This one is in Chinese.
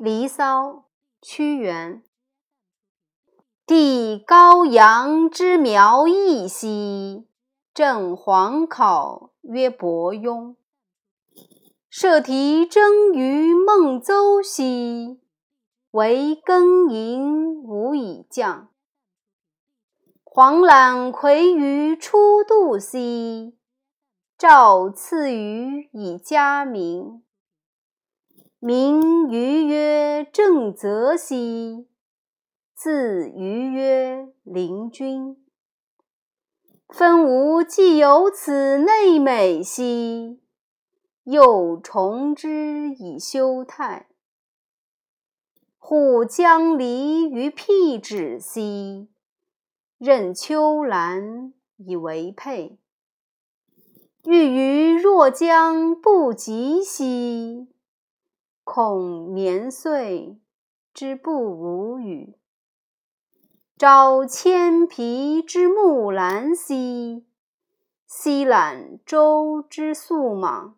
《离骚》屈原。帝高阳之苗裔兮，正黄考曰伯庸。设题征于孟邹兮，惟庚寅无以将。黄览葵于初度兮，诏赐予以嘉名。名于曰正则兮。字于曰灵均，分吾既有此内美兮，又重之以修态。护将离于辟芷兮，任秋兰以为佩。欲于若将不及兮，恐年岁之不吾与。朝千皮之木兰兮，夕揽舟之宿莽。